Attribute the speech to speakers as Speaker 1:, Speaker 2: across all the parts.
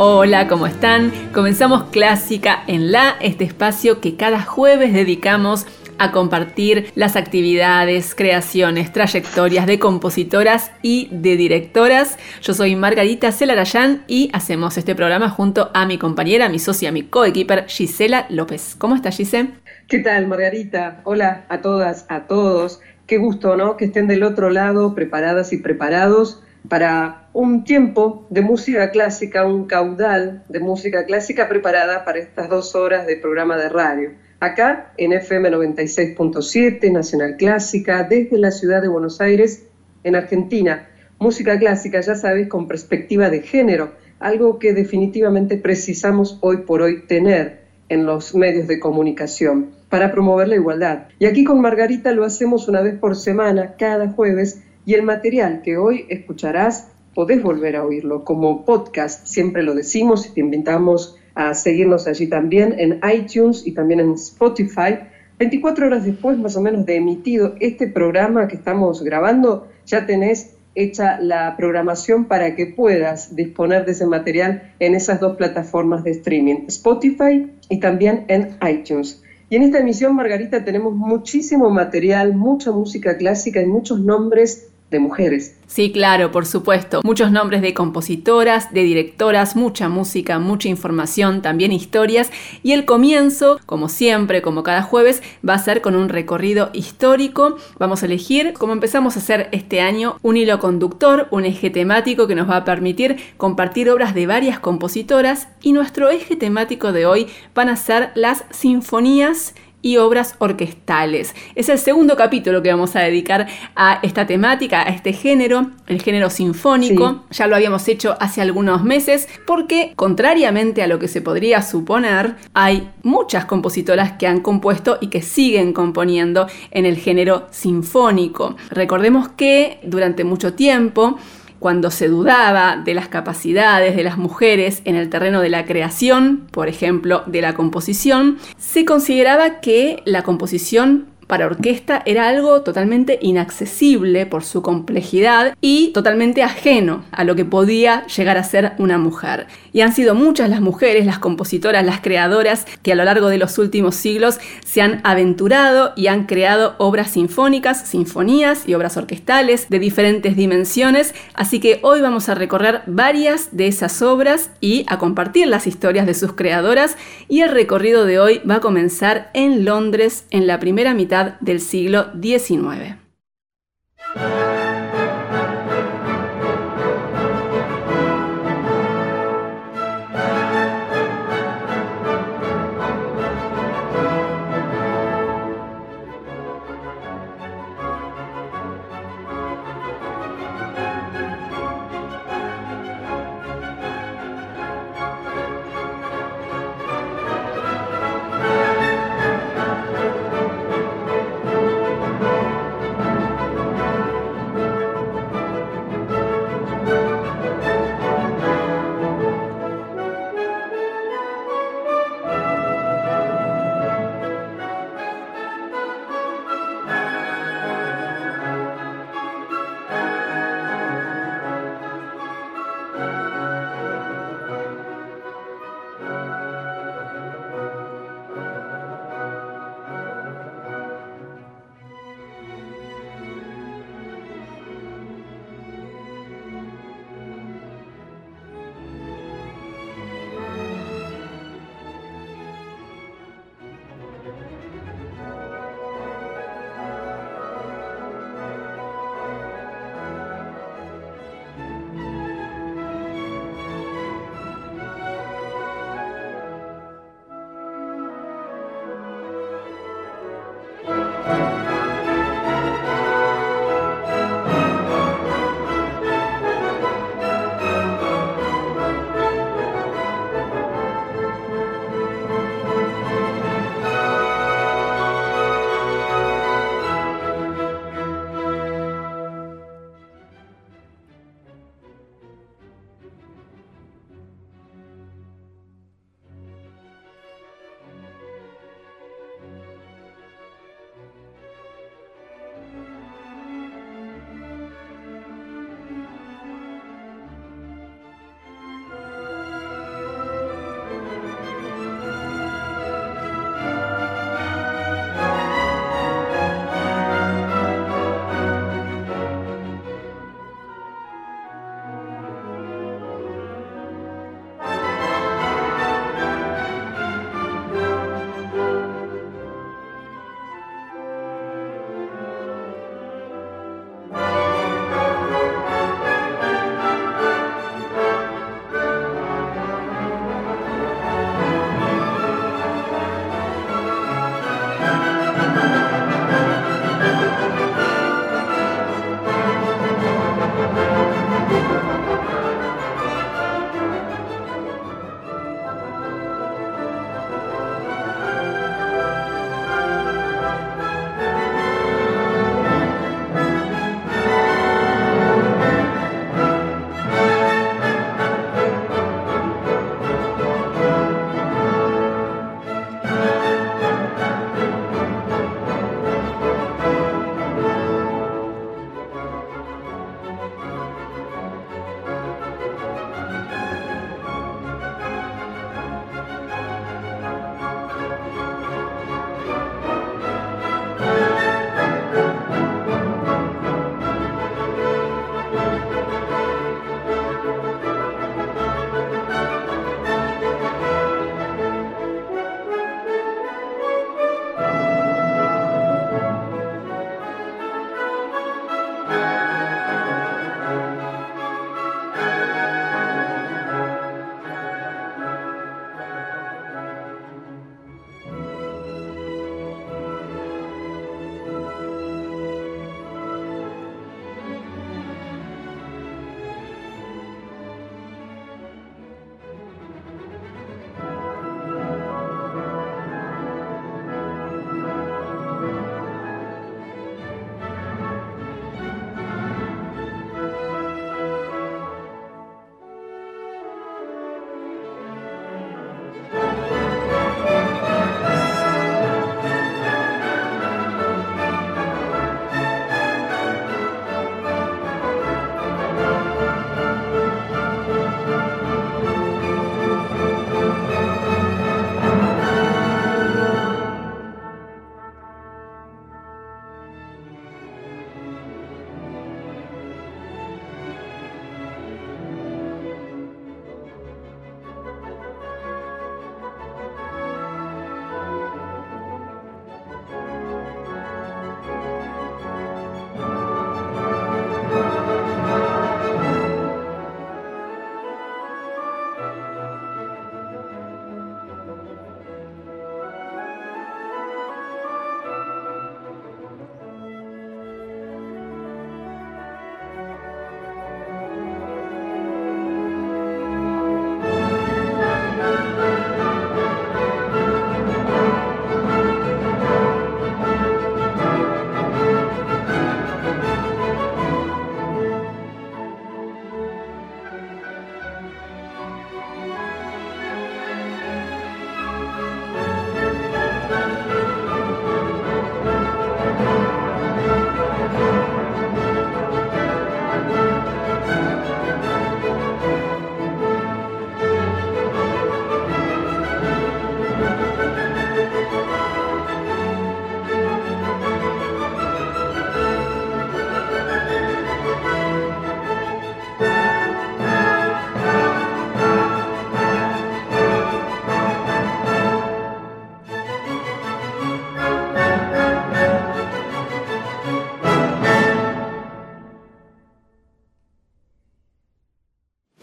Speaker 1: Hola, ¿cómo están? Comenzamos Clásica en La, este espacio que cada jueves dedicamos a compartir las actividades, creaciones, trayectorias de compositoras y de directoras. Yo soy Margarita Celarayán y hacemos este programa junto a mi compañera, mi socia, mi coequiper Gisela López. ¿Cómo estás, Gisela?
Speaker 2: ¿Qué tal, Margarita? Hola a todas, a todos. Qué gusto, ¿no? Que estén del otro lado, preparadas y preparados para un tiempo de música clásica, un caudal de música clásica preparada para estas dos horas de programa de radio. Acá en FM 96.7, Nacional Clásica, desde la ciudad de Buenos Aires, en Argentina. Música clásica, ya sabes, con perspectiva de género, algo que definitivamente precisamos hoy por hoy tener en los medios de comunicación para promover la igualdad. Y aquí con Margarita lo hacemos una vez por semana, cada jueves, y el material que hoy escucharás podés volver a oírlo como podcast, siempre lo decimos y te invitamos a seguirnos allí también en iTunes y también en Spotify. 24 horas después más o menos de emitido este programa que estamos grabando, ya tenés hecha la programación para que puedas disponer de ese material en esas dos plataformas de streaming, Spotify y también en iTunes. Y en esta emisión, Margarita, tenemos muchísimo material, mucha música clásica y muchos nombres de mujeres.
Speaker 1: Sí, claro, por supuesto. Muchos nombres de compositoras, de directoras, mucha música, mucha información, también historias. Y el comienzo, como siempre, como cada jueves, va a ser con un recorrido histórico. Vamos a elegir, como empezamos a hacer este año, un hilo conductor, un eje temático que nos va a permitir compartir obras de varias compositoras. Y nuestro eje temático de hoy van a ser las sinfonías y obras orquestales. Es el segundo capítulo que vamos a dedicar a esta temática, a este género, el género sinfónico. Ya lo habíamos hecho hace algunos meses porque, contrariamente a lo que se podría suponer, hay muchas compositoras que han compuesto y que siguen componiendo en el género sinfónico. Recordemos que durante mucho tiempo cuando se dudaba de las capacidades de las mujeres en el terreno de la creación, por ejemplo, de la composición, se consideraba que la composición para orquesta era algo totalmente inaccesible por su complejidad y totalmente ajeno a lo que podía llegar a ser una mujer. Y han sido muchas las mujeres, las compositoras, las creadoras que a lo largo de los últimos siglos se han aventurado y han creado obras sinfónicas, sinfonías y obras orquestales de diferentes dimensiones. Así que hoy vamos a recorrer varias de esas obras y a compartir las historias de sus creadoras. Y el recorrido de hoy va a comenzar en Londres en la primera mitad del siglo XIX.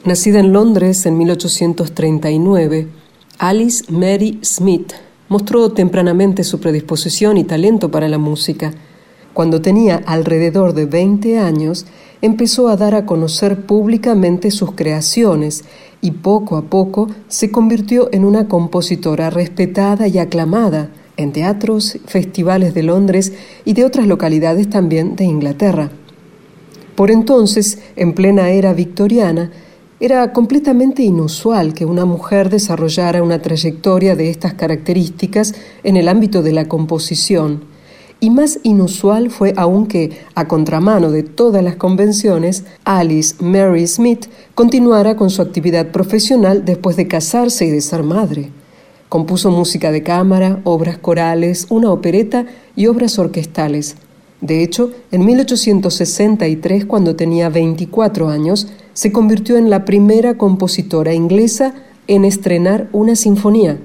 Speaker 2: Nacida en Londres en 1839, Alice Mary Smith mostró tempranamente su predisposición y talento para la música. Cuando tenía alrededor de 20 años, empezó a dar a conocer públicamente sus creaciones y poco a poco se convirtió en una compositora respetada y aclamada en teatros, festivales de Londres y de otras localidades también de Inglaterra. Por entonces, en plena era victoriana, era completamente inusual que una mujer desarrollara una trayectoria de estas características en el ámbito de la composición, y más inusual fue aún que, a contramano de todas las convenciones, Alice Mary Smith continuara con su actividad profesional después de casarse y de ser madre. Compuso música de cámara, obras corales, una opereta y obras orquestales. De hecho, en 1863, cuando tenía 24 años, se convirtió en la primera compositora inglesa en estrenar una sinfonía.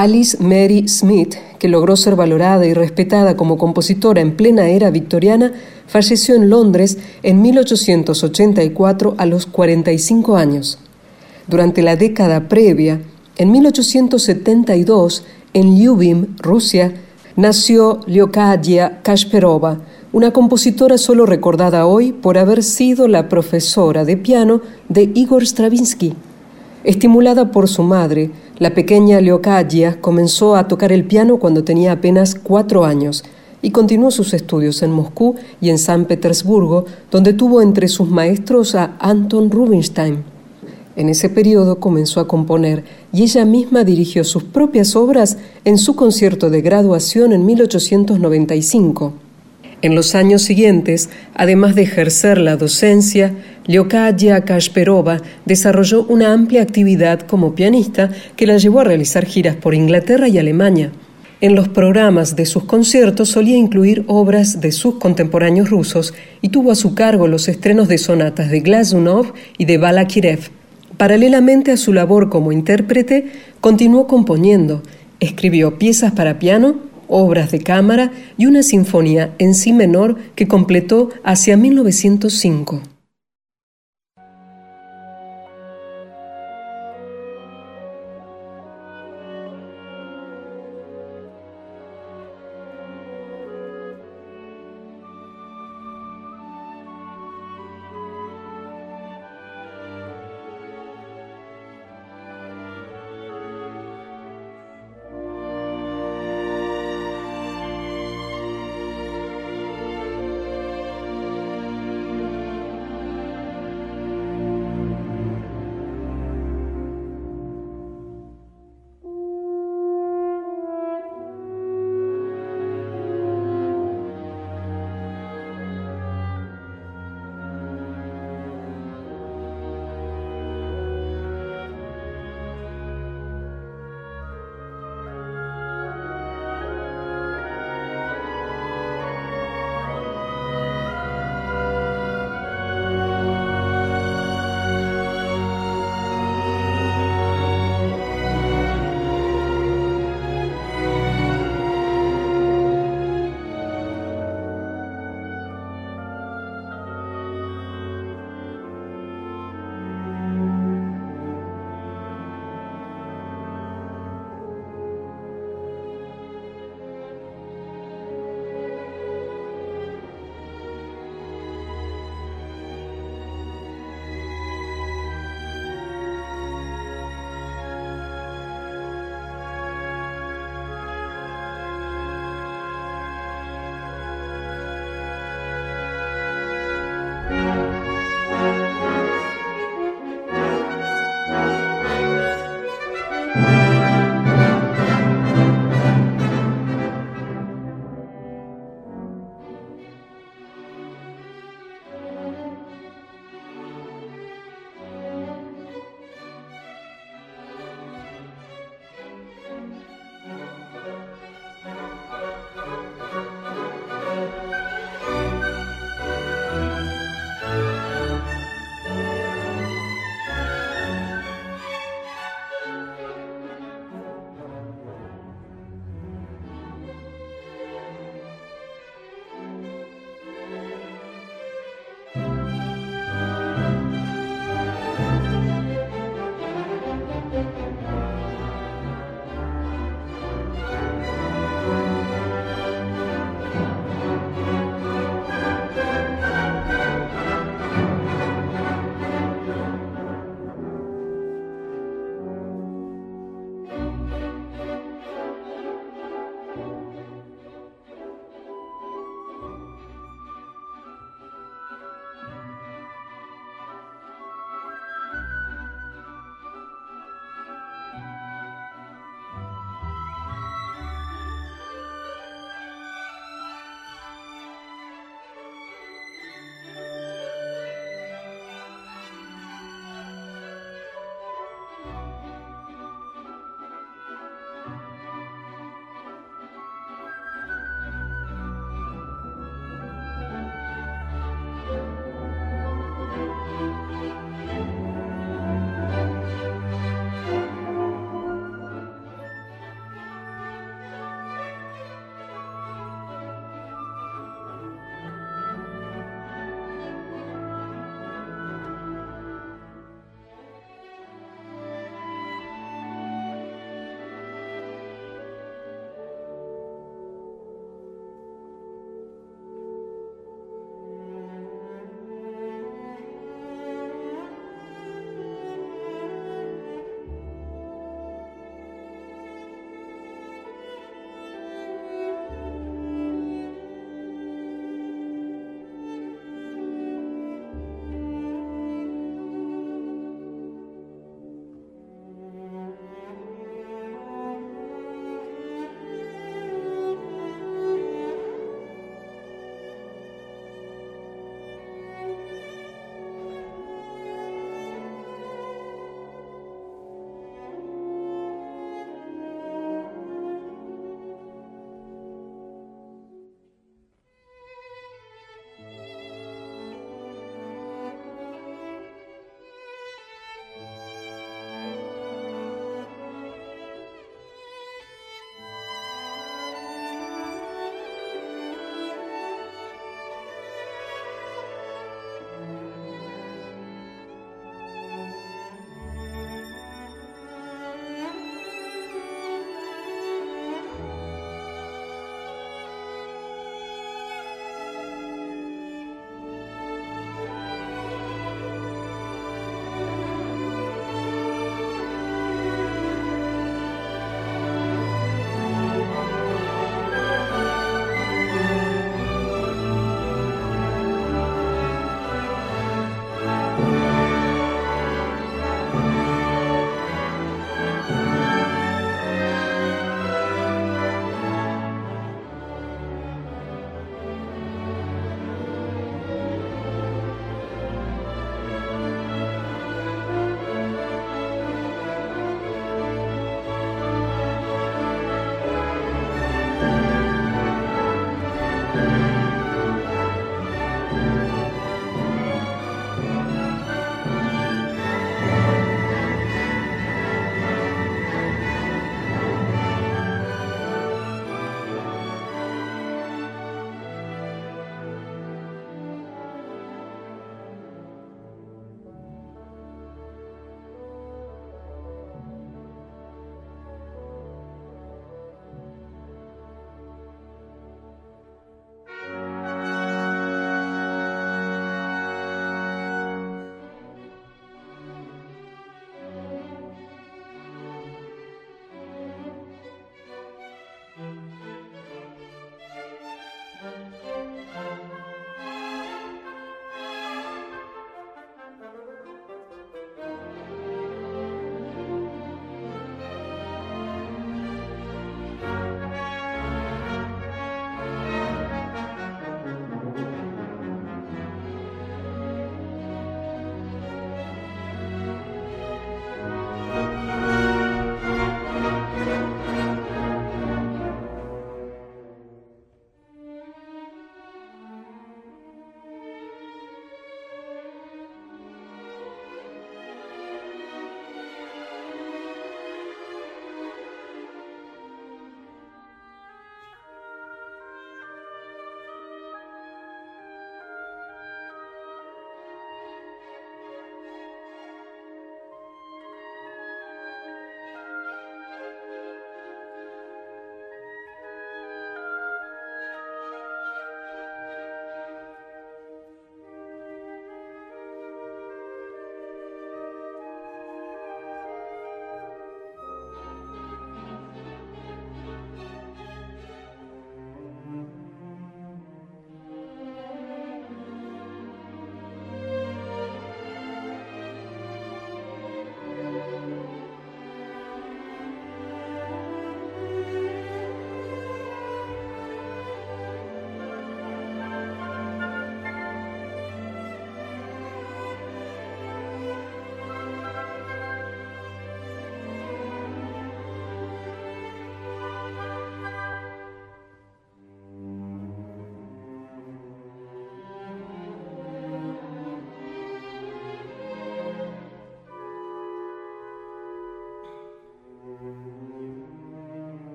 Speaker 2: Alice Mary Smith, que logró ser valorada y respetada como compositora en plena era victoriana, falleció en Londres en 1884 a los 45 años. Durante la década previa, en 1872, en Lyubim, Rusia, nació Leocadia Kasperova, una compositora solo recordada hoy por haber sido la profesora de piano de Igor Stravinsky. Estimulada por su madre, la pequeña Leocadia comenzó a tocar el piano cuando tenía apenas cuatro años y continuó sus estudios en Moscú y en San Petersburgo, donde tuvo entre sus maestros a Anton Rubinstein. En ese periodo comenzó a componer y ella misma dirigió sus propias obras en su concierto de graduación en 1895. En los años siguientes, además de ejercer la docencia, Leocadia Kashperova desarrolló una amplia actividad como pianista que la llevó a realizar giras por Inglaterra y Alemania. En los programas de sus conciertos solía incluir obras de sus contemporáneos rusos y tuvo a su cargo los estrenos de sonatas de Glazunov y de Balakirev. Paralelamente a su labor como intérprete, continuó componiendo. Escribió piezas para piano, obras de cámara y una sinfonía en si menor que completó hacia 1905.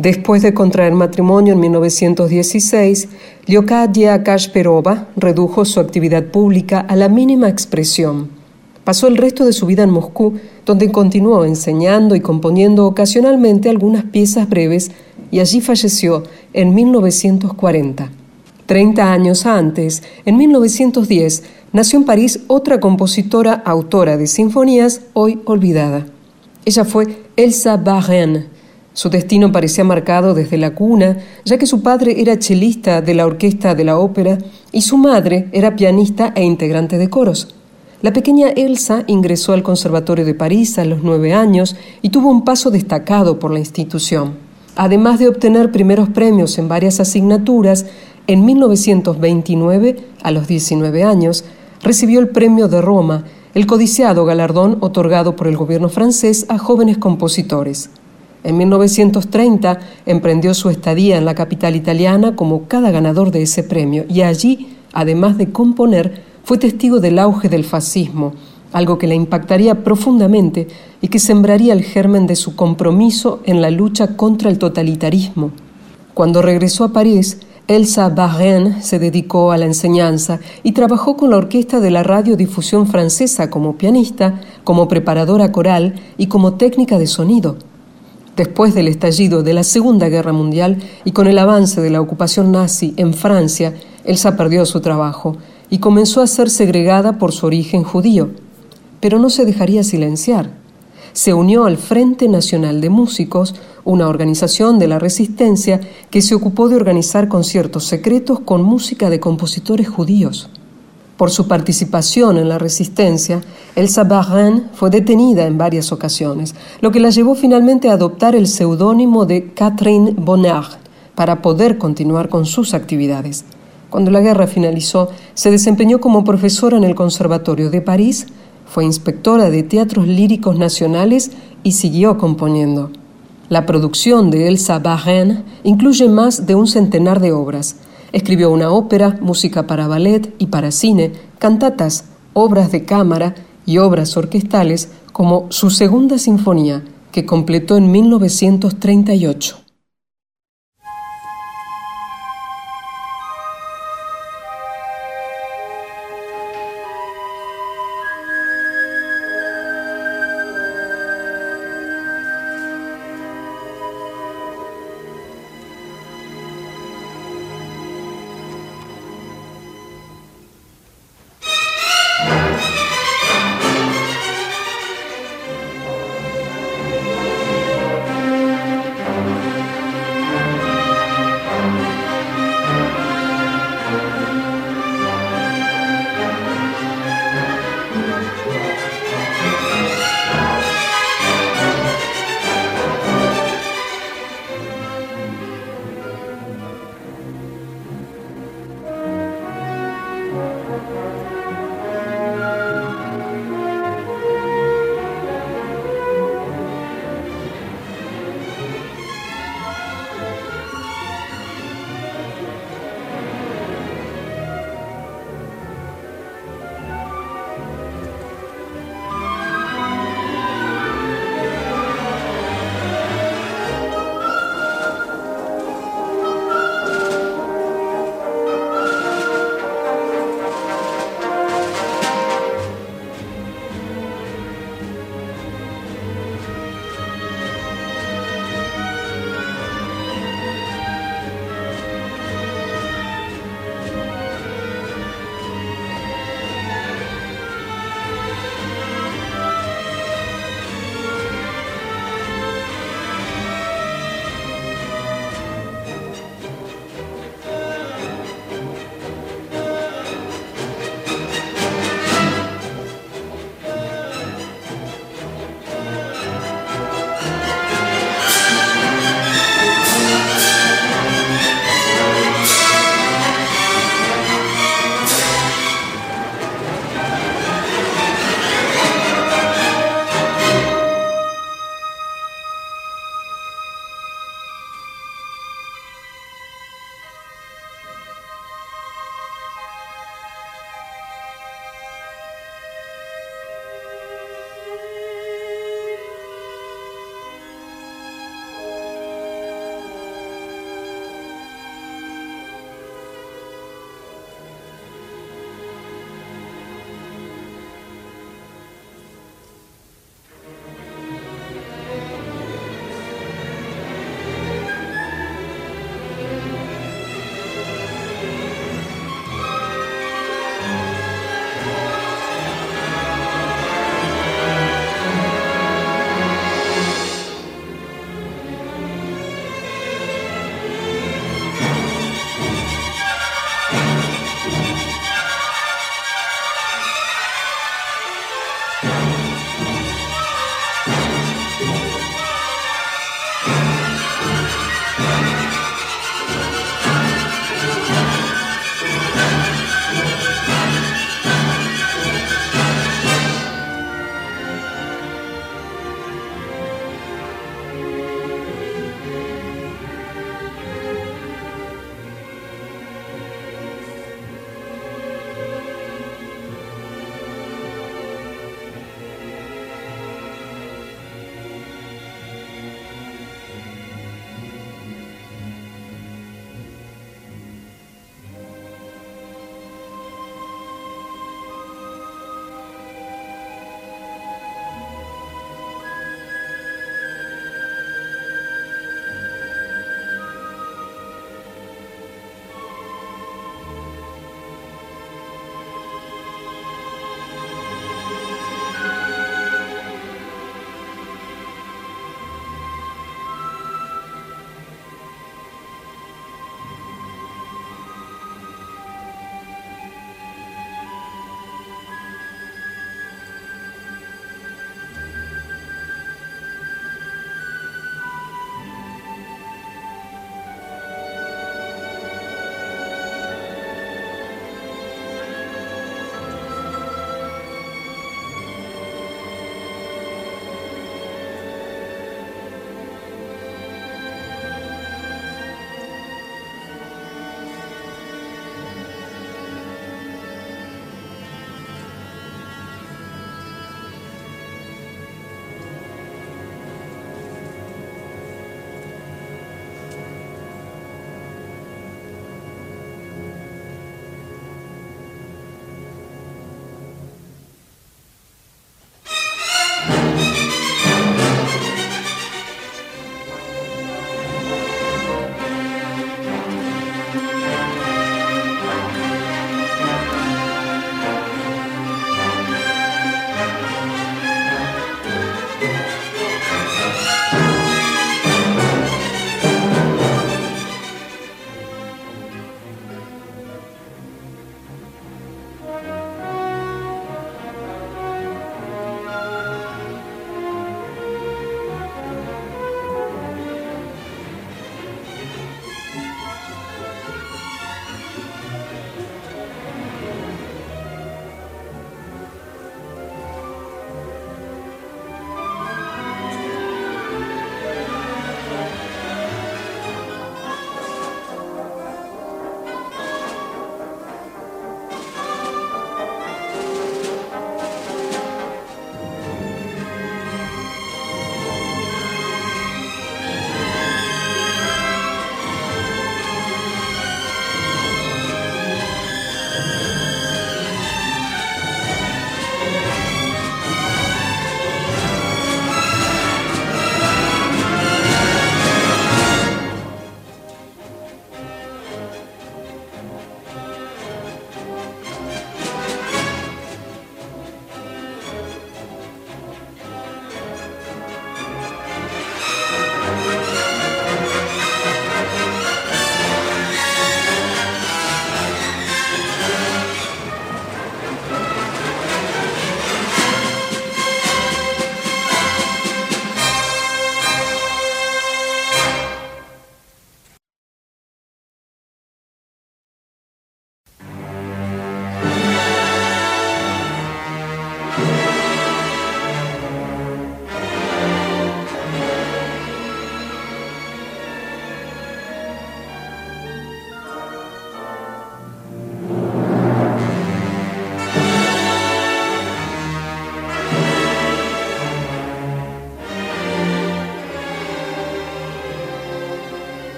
Speaker 2: Después de contraer matrimonio en 1916, Leocadia Kashperova redujo su actividad pública a la mínima expresión. Pasó el resto de su vida en Moscú, donde continuó enseñando y componiendo ocasionalmente algunas piezas breves y allí falleció en 1940. Treinta años antes, en 1910, nació en París otra compositora autora de sinfonías hoy olvidada. Ella fue Elsa Barren, su destino parecía marcado desde la cuna, ya que su padre era chelista de la orquesta de la ópera y su madre era pianista e integrante de coros. La pequeña Elsa ingresó al Conservatorio de París a los nueve años y tuvo un paso destacado por la institución. Además de obtener primeros premios en varias asignaturas, en 1929, a los 19 años, recibió el Premio de Roma, el codiciado galardón otorgado por el gobierno francés a jóvenes compositores. En 1930 emprendió su estadía en la capital italiana como cada ganador de ese premio y allí, además de componer, fue testigo del auge del fascismo, algo que le impactaría profundamente y que sembraría el germen de su compromiso en la lucha contra el totalitarismo. Cuando regresó a París, Elsa Barren se dedicó a la enseñanza y trabajó con la orquesta de la radiodifusión francesa como pianista, como preparadora coral y como técnica de sonido. Después del estallido de la Segunda Guerra Mundial y con el avance de la ocupación nazi en Francia, Elsa perdió su trabajo y comenzó a ser segregada por su origen judío. Pero no se dejaría silenciar. Se unió al Frente Nacional de Músicos, una organización de la resistencia que se ocupó de organizar conciertos secretos con música de compositores judíos. Por su participación en la resistencia, Elsa Barren fue detenida en varias ocasiones, lo que la llevó finalmente a adoptar el seudónimo de Catherine Bonnard para poder continuar con sus actividades. Cuando la guerra finalizó, se desempeñó como profesora en el Conservatorio de París, fue inspectora de teatros líricos nacionales y siguió componiendo. La producción de Elsa Barren incluye más de un centenar de obras, Escribió una ópera, música para ballet y para cine, cantatas, obras de cámara y obras orquestales como su segunda sinfonía, que completó en 1938.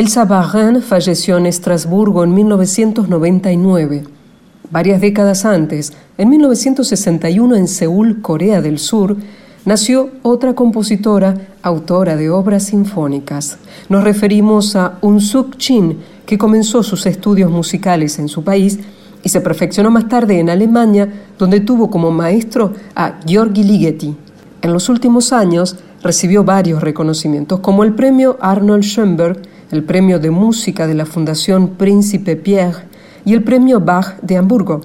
Speaker 2: Elsa Barrin falleció en Estrasburgo en 1999. Varias décadas antes, en 1961 en Seúl, Corea del Sur, nació otra compositora, autora de obras sinfónicas. Nos referimos a Un Suk Chin, que comenzó sus estudios musicales en su país y se perfeccionó más tarde en Alemania, donde tuvo como maestro a Georgi Ligeti. En los últimos años recibió varios reconocimientos, como el premio Arnold Schoenberg, el premio de música de la Fundación Príncipe Pierre y el premio Bach de Hamburgo.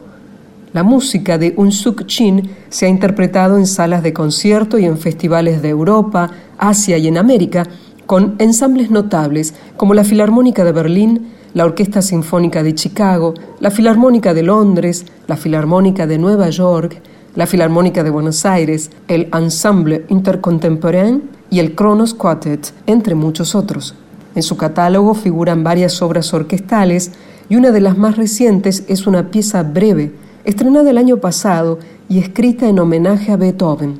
Speaker 2: La música de Unsuk Chin se ha interpretado en salas de concierto y en festivales de Europa, Asia y en América, con ensambles notables como la Filarmónica de Berlín, la Orquesta Sinfónica de Chicago, la Filarmónica de Londres, la Filarmónica de Nueva York, la Filarmónica de Buenos Aires, el Ensemble Intercontemporain y el Kronos Quartet, entre muchos otros. En su catálogo figuran varias obras orquestales y una de las más recientes es una pieza breve, estrenada el año pasado y escrita en homenaje a Beethoven.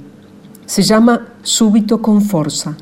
Speaker 2: Se llama Súbito con Forza.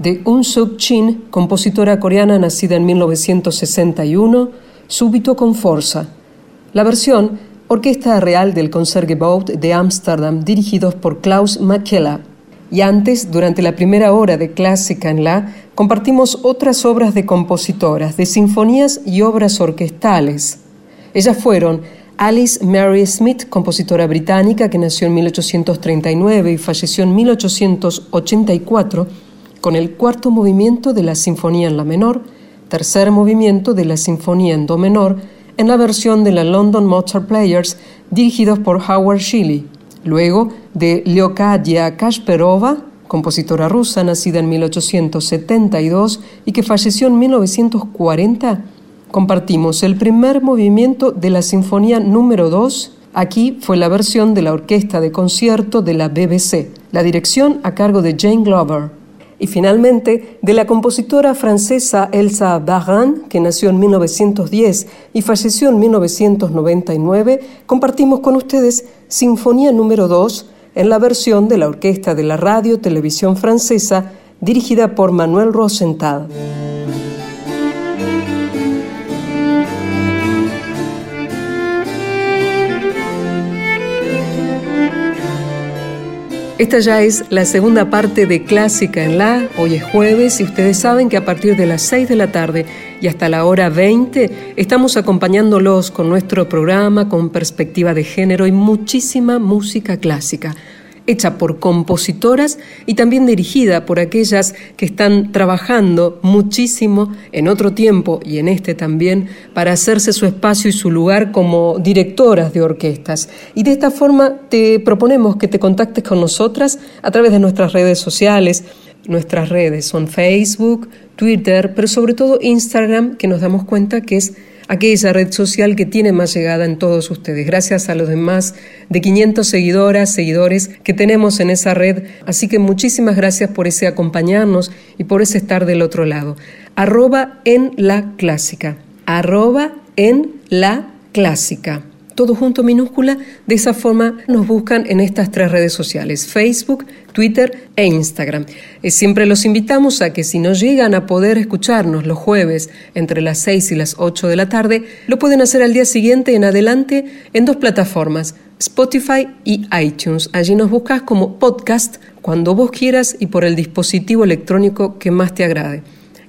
Speaker 2: De Un Suk Chin, compositora coreana nacida en 1961, Súbito con Forza. La versión Orquesta Real del Concertgebouw de Ámsterdam, dirigidos por Klaus Makela. Y antes, durante la primera hora de Clásica en la, compartimos otras obras de compositoras, de sinfonías y obras orquestales. Ellas fueron Alice Mary Smith, compositora británica que nació en 1839 y falleció en 1884, con el cuarto movimiento de la Sinfonía en la menor, tercer movimiento de la Sinfonía en do menor, en la versión de la London Mozart Players dirigidos por Howard Shiley. Luego de Leocadia Kasperova, compositora rusa nacida en 1872 y que falleció en 1940, compartimos el primer movimiento de la Sinfonía número 2. Aquí fue la versión de la orquesta de concierto de la BBC, la dirección a cargo de Jane Glover. Y finalmente, de la compositora francesa Elsa Baran, que nació en 1910 y falleció en 1999, compartimos con ustedes Sinfonía número 2 en la versión de la Orquesta de la Radio Televisión Francesa dirigida por Manuel Rosenthal. Esta ya es la segunda parte de Clásica en la. Hoy es jueves y ustedes saben que a partir de las 6 de la tarde y hasta la hora 20 estamos acompañándolos con nuestro programa con perspectiva de género y muchísima música clásica hecha por compositoras y también dirigida por aquellas que están trabajando muchísimo en otro tiempo y en este también para hacerse su espacio y su lugar como directoras de orquestas. Y de esta forma te proponemos que te contactes con nosotras a través de nuestras redes sociales. Nuestras redes son Facebook, Twitter, pero sobre todo Instagram, que nos damos cuenta que es aquella red social que tiene más llegada en todos ustedes. Gracias a los demás de 500 seguidoras, seguidores que tenemos en esa red. Así que muchísimas gracias por ese acompañarnos y por ese estar del otro lado. Arroba en la clásica. Arroba en la clásica todo junto minúscula. De esa forma nos buscan en estas tres redes sociales, Facebook, Twitter e Instagram. Eh, siempre los invitamos a que si no llegan a poder escucharnos los jueves entre las 6 y las 8 de la tarde, lo pueden hacer al día siguiente en adelante en dos plataformas, Spotify y iTunes. Allí nos buscas como podcast cuando vos quieras y por el dispositivo electrónico que más te agrade.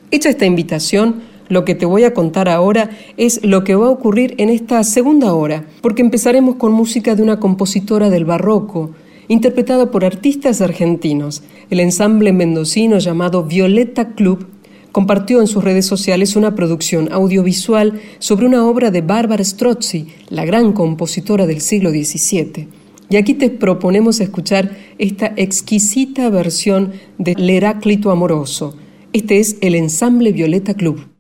Speaker 2: Hecha esta invitación, lo que te voy a contar ahora es lo que va a ocurrir en esta segunda hora, porque empezaremos con música de una compositora del barroco, interpretada por artistas argentinos. El ensamble mendocino llamado Violeta Club compartió en sus redes sociales una producción audiovisual sobre una obra de Bárbara Strozzi, la gran compositora del siglo XVII. Y aquí te proponemos escuchar esta exquisita versión de Heráclito Amoroso. Este es el ensamble Violeta Club.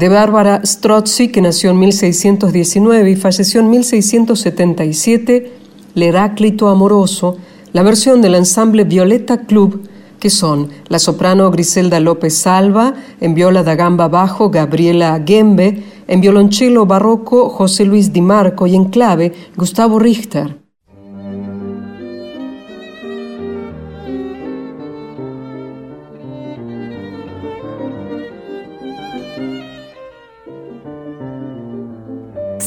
Speaker 2: De Bárbara Strozzi, que nació en 1619 y falleció en 1677, El Heráclito Amoroso, la versión del ensamble Violeta Club, que son la soprano Griselda López Salva, en viola da gamba bajo Gabriela Gembe, en violonchelo barroco José Luis Di Marco y en clave Gustavo Richter.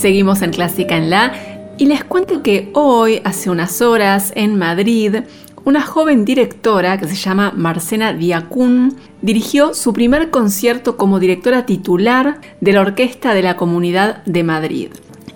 Speaker 1: Seguimos en Clásica en La y les cuento que hoy, hace unas horas, en Madrid, una joven directora que se llama Marcena Diacun dirigió su primer concierto como directora titular de la Orquesta de la Comunidad de Madrid.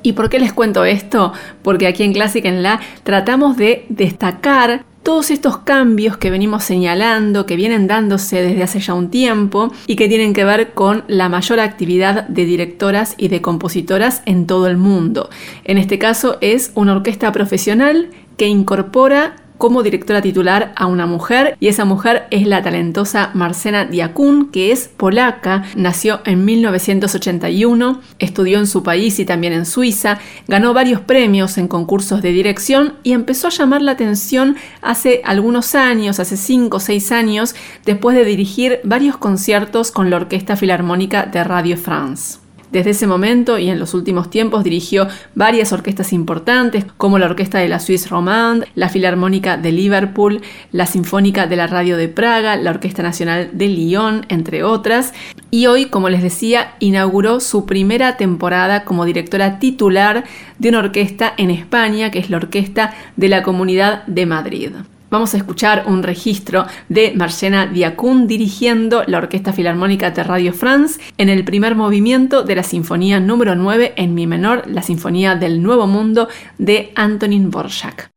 Speaker 1: ¿Y por qué les cuento esto? Porque aquí en Clásica en La tratamos de destacar todos estos cambios que venimos señalando, que vienen dándose desde hace ya un tiempo y que tienen que ver con la mayor actividad de directoras y de compositoras en todo el mundo. En este caso es una orquesta profesional que incorpora como directora titular a una mujer y esa mujer es la talentosa Marcena Diakun, que es polaca, nació en 1981, estudió en su país y también en Suiza, ganó varios premios en concursos de dirección y empezó a llamar la atención hace algunos años, hace 5 o 6 años, después de dirigir varios conciertos con la Orquesta Filarmónica de Radio France. Desde ese momento y en los últimos tiempos dirigió varias orquestas importantes como la Orquesta de la Suisse Romande, la Filarmónica de Liverpool, la Sinfónica de la Radio de Praga, la Orquesta Nacional de Lyon, entre otras. Y hoy, como les decía, inauguró su primera temporada como directora titular de una orquesta en España, que es la Orquesta de la Comunidad de Madrid. Vamos a escuchar un registro de Marcena Diacun dirigiendo la Orquesta Filarmónica de Radio France en el primer movimiento de la Sinfonía número 9 en Mi menor, la Sinfonía del Nuevo Mundo de Antonin Borjak.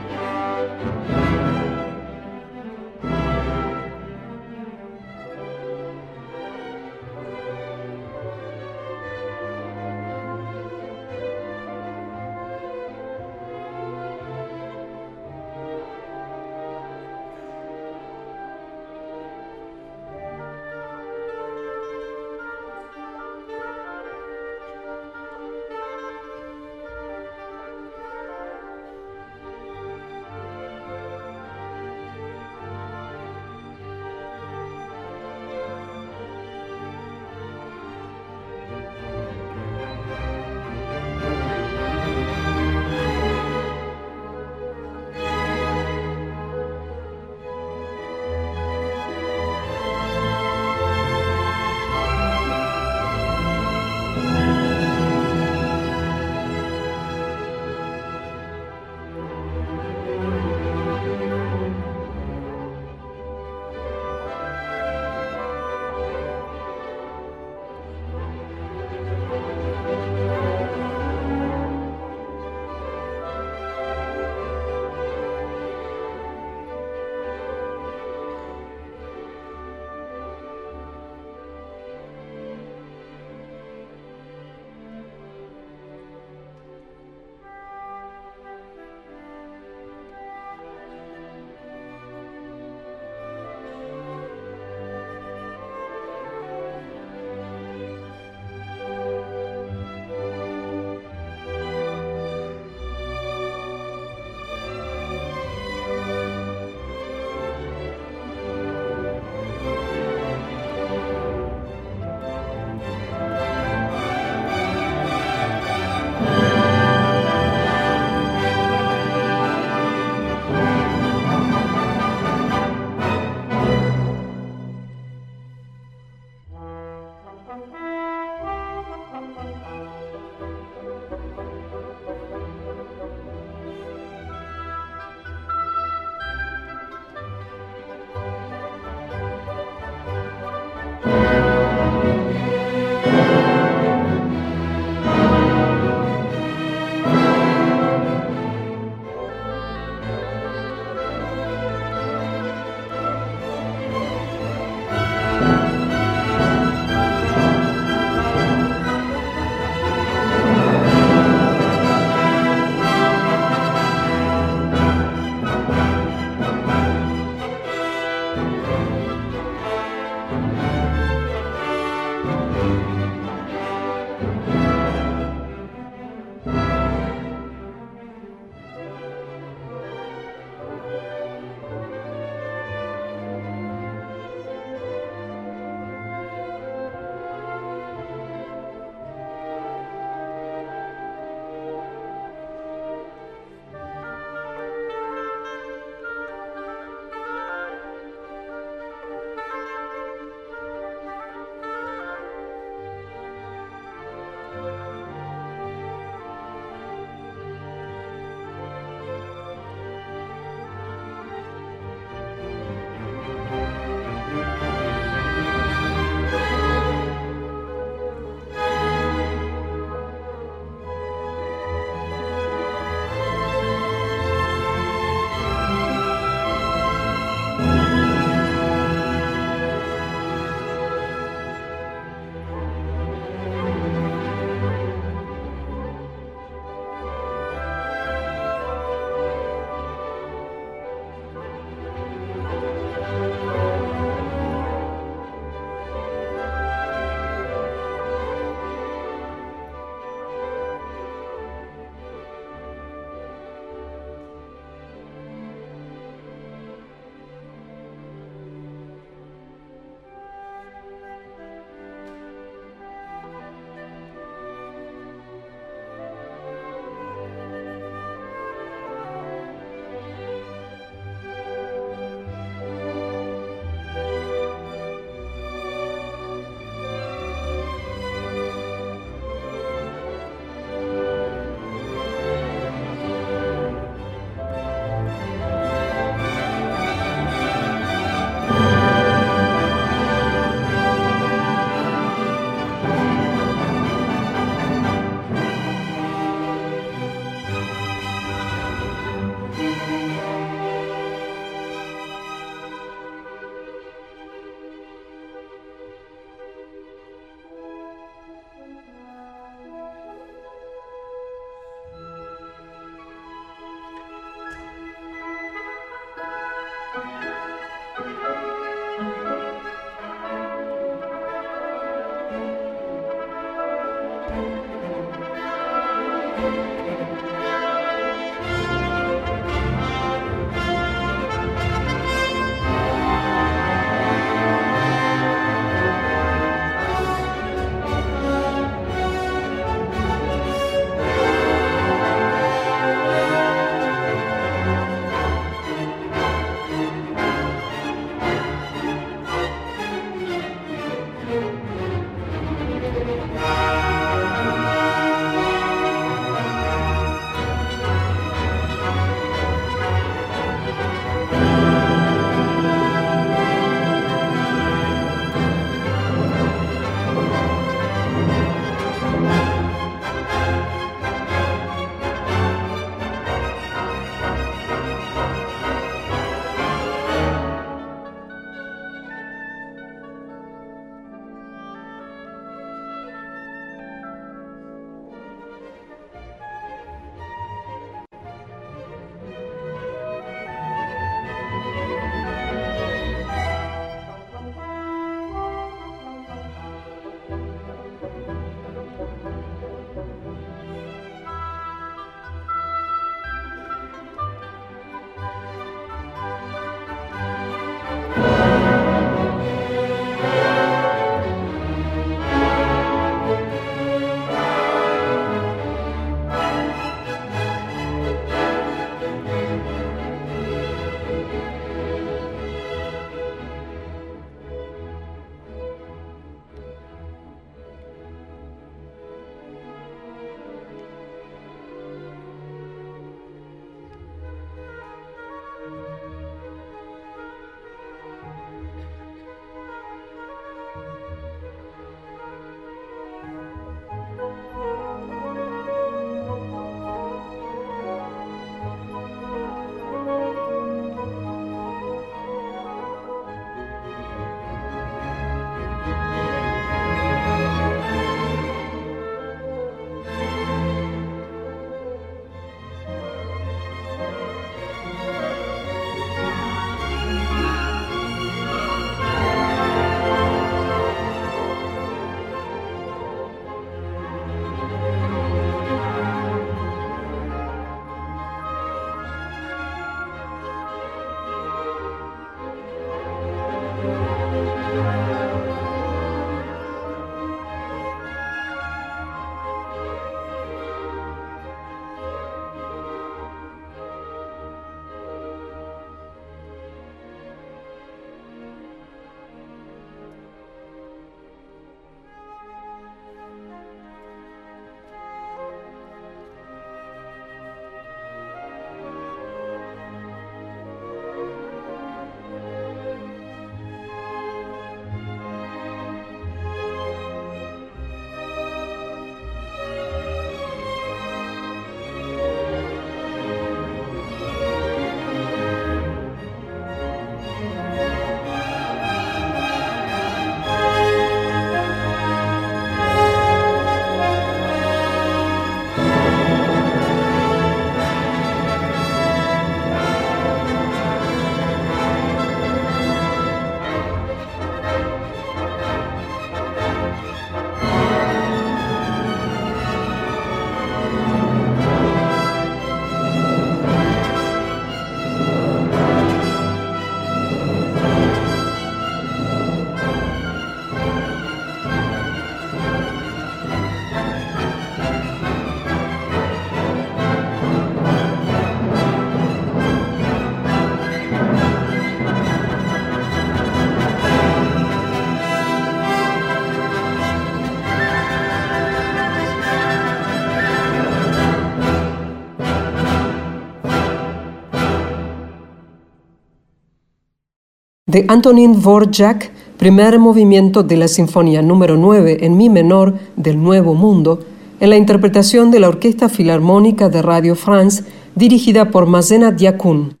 Speaker 2: De Antonin Dvorak, primer movimiento de la Sinfonía número 9 en Mi menor del Nuevo Mundo, en la interpretación de la Orquesta Filarmónica de Radio France, dirigida por Mazena Diakun.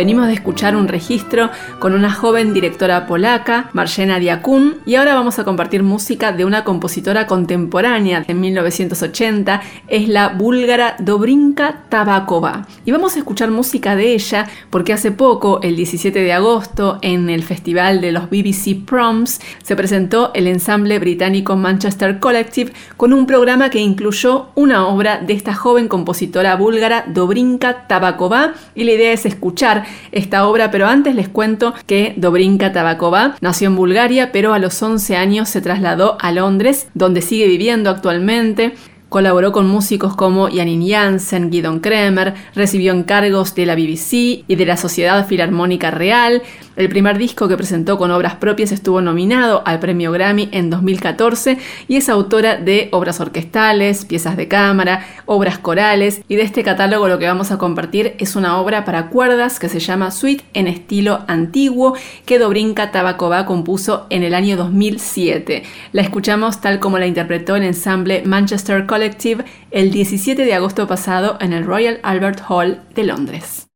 Speaker 1: Venimos de escuchar un registro con una joven directora polaca, Marcena Diakun, y ahora vamos a compartir música de una compositora contemporánea de 1980, es la búlgara Dobrinka Tabakova. Y vamos a escuchar música de ella porque hace poco, el 17 de agosto, en el festival de los BBC Proms, se presentó el ensamble británico Manchester Collective con un programa que incluyó una obra de esta joven compositora búlgara Dobrinka Tabakova y la idea es escuchar esta obra, pero antes les cuento que Dobrinka Tabakova nació en Bulgaria, pero a los 11 años se trasladó a Londres, donde sigue viviendo actualmente. Colaboró con músicos como Janine Janssen, Guidon Kremer, recibió encargos de la BBC y de la Sociedad Filarmónica Real. El primer disco que presentó con obras propias estuvo nominado al premio Grammy en 2014 y es autora de obras orquestales, piezas de cámara, obras corales y de este catálogo lo que vamos a compartir es una obra para cuerdas que se llama Suite en estilo antiguo que Dobrinka Tabakova compuso en el año 2007. La escuchamos tal como la interpretó el ensamble Manchester Collective el 17 de agosto pasado en el Royal Albert Hall de Londres.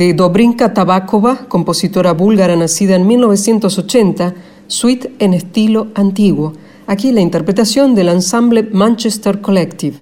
Speaker 2: De Dobrinka Tabakova, compositora búlgara nacida en 1980, suite en estilo antiguo. Aquí la interpretación del ensemble Manchester Collective.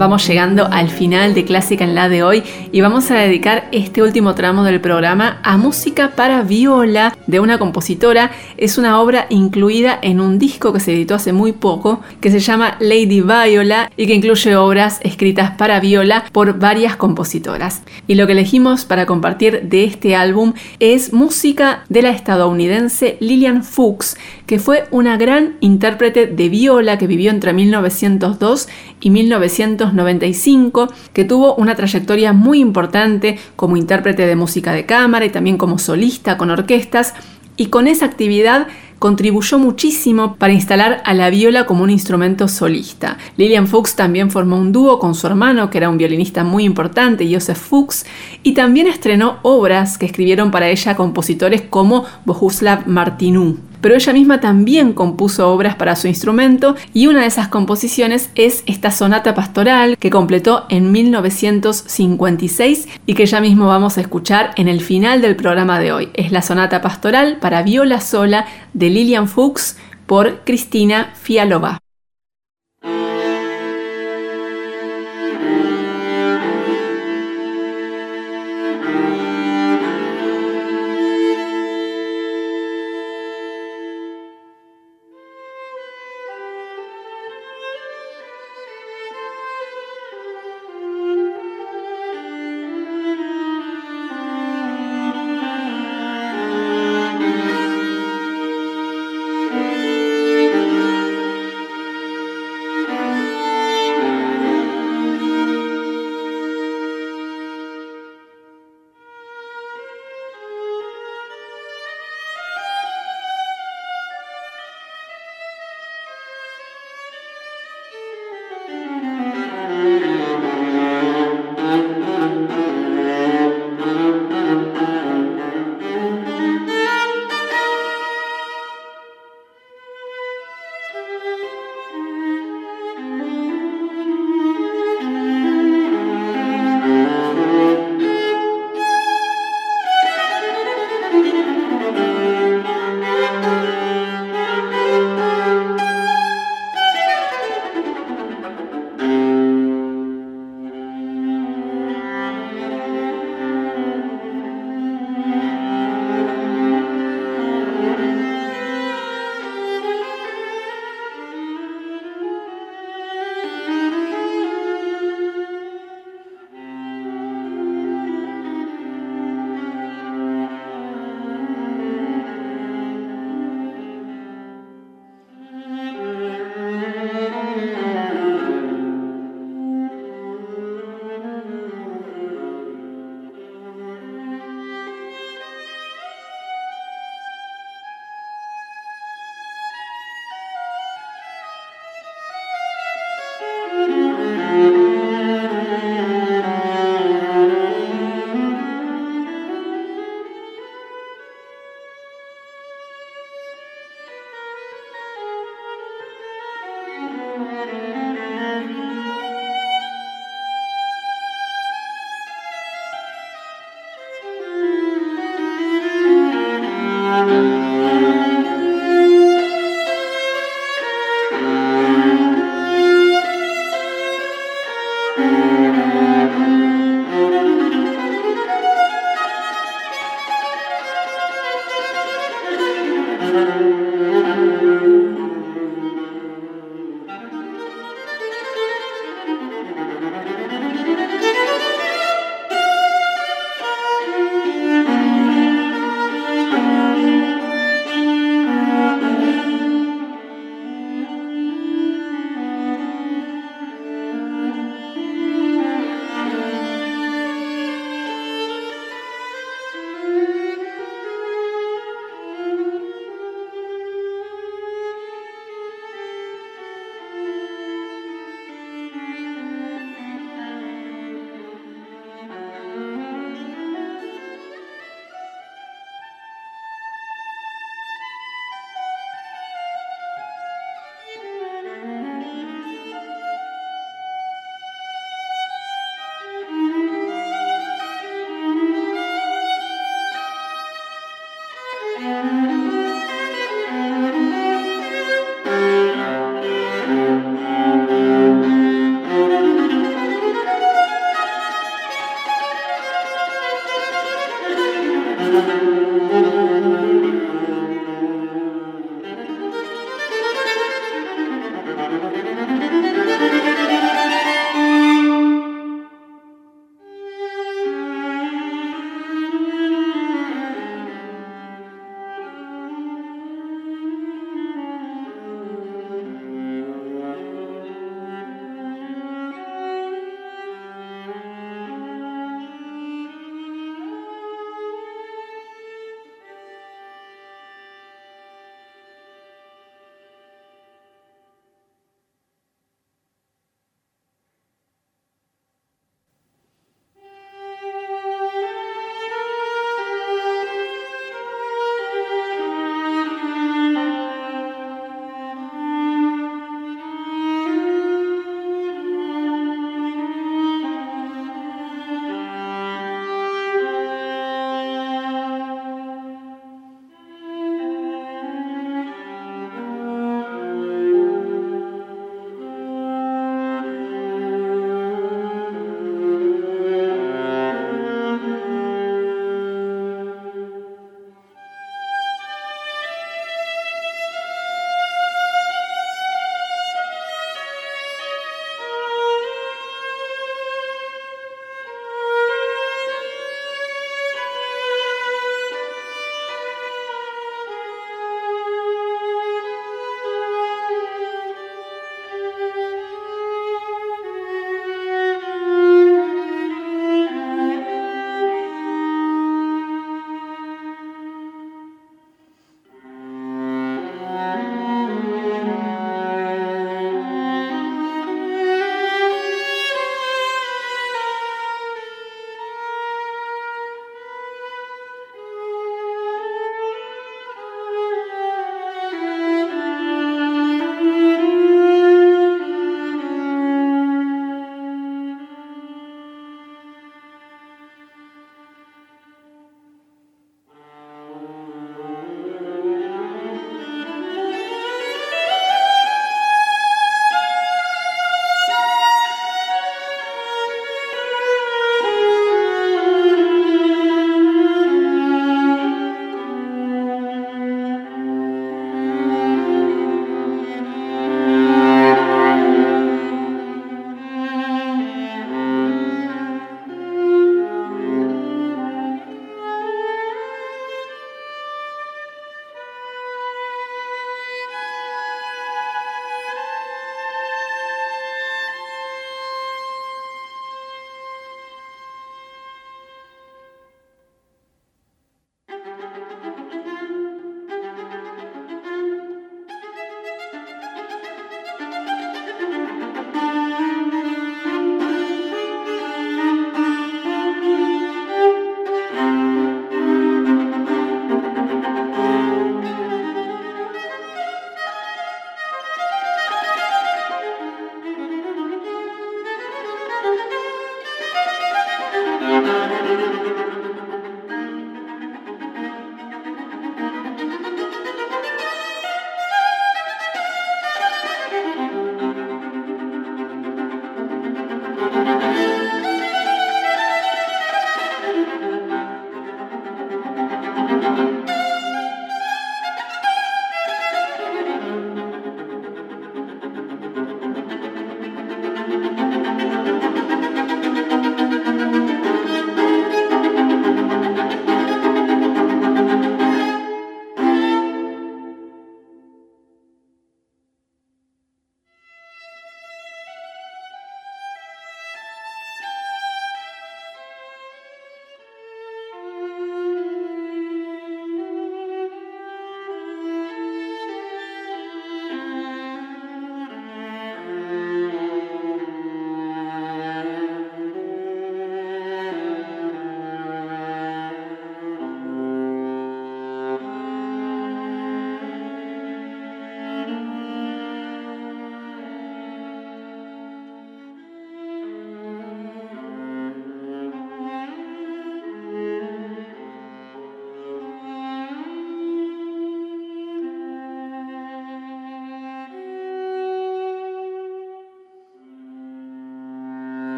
Speaker 1: Vamos llegando al final de Clásica en la de hoy y vamos a dedicar este último tramo del programa a música para viola de una compositora. Es una obra incluida en un disco que se editó hace muy poco que se llama Lady Viola y que incluye obras escritas para viola por varias compositoras. Y lo que elegimos para compartir de este álbum es música de la estadounidense Lillian Fuchs, que fue una gran intérprete de viola que vivió entre 1902 y 1995, que tuvo una trayectoria muy importante como intérprete de música de cámara y también como solista con orquestas, y con esa actividad contribuyó muchísimo para instalar a la viola como un instrumento solista. Lillian Fuchs también formó un dúo con su hermano, que era un violinista muy importante, Joseph Fuchs, y también estrenó obras que escribieron para ella compositores como Bohuslav Martinou pero ella misma también compuso obras para su instrumento y una de esas composiciones es esta sonata pastoral que completó en 1956 y que ya mismo vamos a escuchar en el final del programa de hoy. Es la sonata pastoral para viola sola de Lilian Fuchs por Cristina Fialova.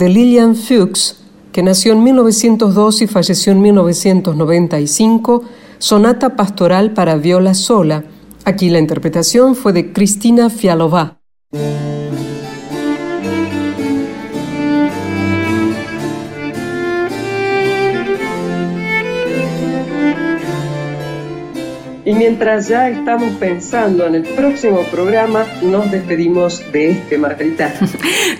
Speaker 3: De Lillian Fuchs, que nació en 1902 y falleció en 1995, Sonata Pastoral para viola sola. Aquí la interpretación fue de Cristina Fialová.
Speaker 2: Mientras ya estamos pensando en el próximo programa, nos despedimos de este, Margarita.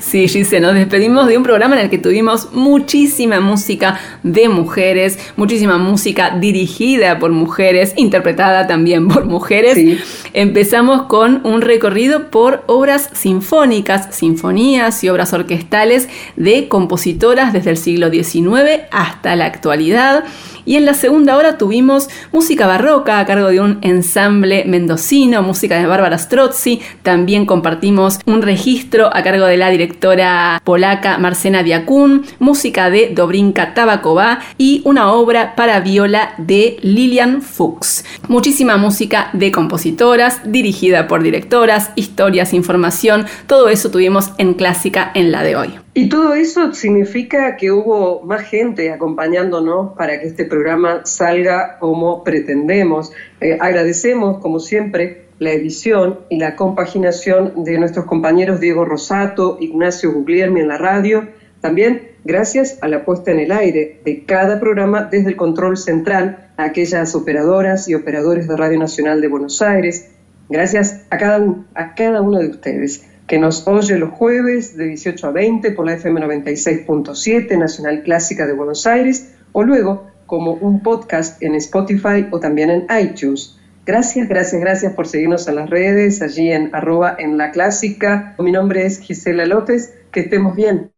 Speaker 1: Sí, Gise, nos despedimos de un programa en el que tuvimos muchísima música de mujeres, muchísima música dirigida por mujeres, interpretada también por mujeres. Empezamos con un recorrido por obras sinfónicas, sinfonías y obras orquestales de compositoras desde el siglo XIX hasta la actualidad. Y en la segunda hora tuvimos música barroca a cargo de un ensamble mendocino, música de Bárbara Strozzi. También compartimos un registro a cargo de la directora polaca Marcena Diakun, música de Dobrinka Tabakova y una obra para viola de Lilian Fuchs. Muchísima música de compositoras, dirigida por directoras, historias, información, todo eso tuvimos en clásica en la de hoy.
Speaker 2: Y todo eso significa que hubo más gente acompañándonos para que este programa salga como pretendemos. Eh, agradecemos, como siempre, la edición y la compaginación de nuestros compañeros Diego Rosato, Ignacio Guglielmi en la radio. También gracias a la puesta en el aire de cada programa desde el control central a aquellas operadoras y operadores de Radio Nacional de Buenos Aires. Gracias a cada, a cada uno de ustedes que nos oye los jueves de 18 a 20 por la FM 96.7 Nacional Clásica de Buenos Aires o luego como un podcast en Spotify o también en iTunes. Gracias, gracias, gracias por seguirnos en las redes, allí en arroba en la clásica. Mi nombre es Gisela López, que estemos bien.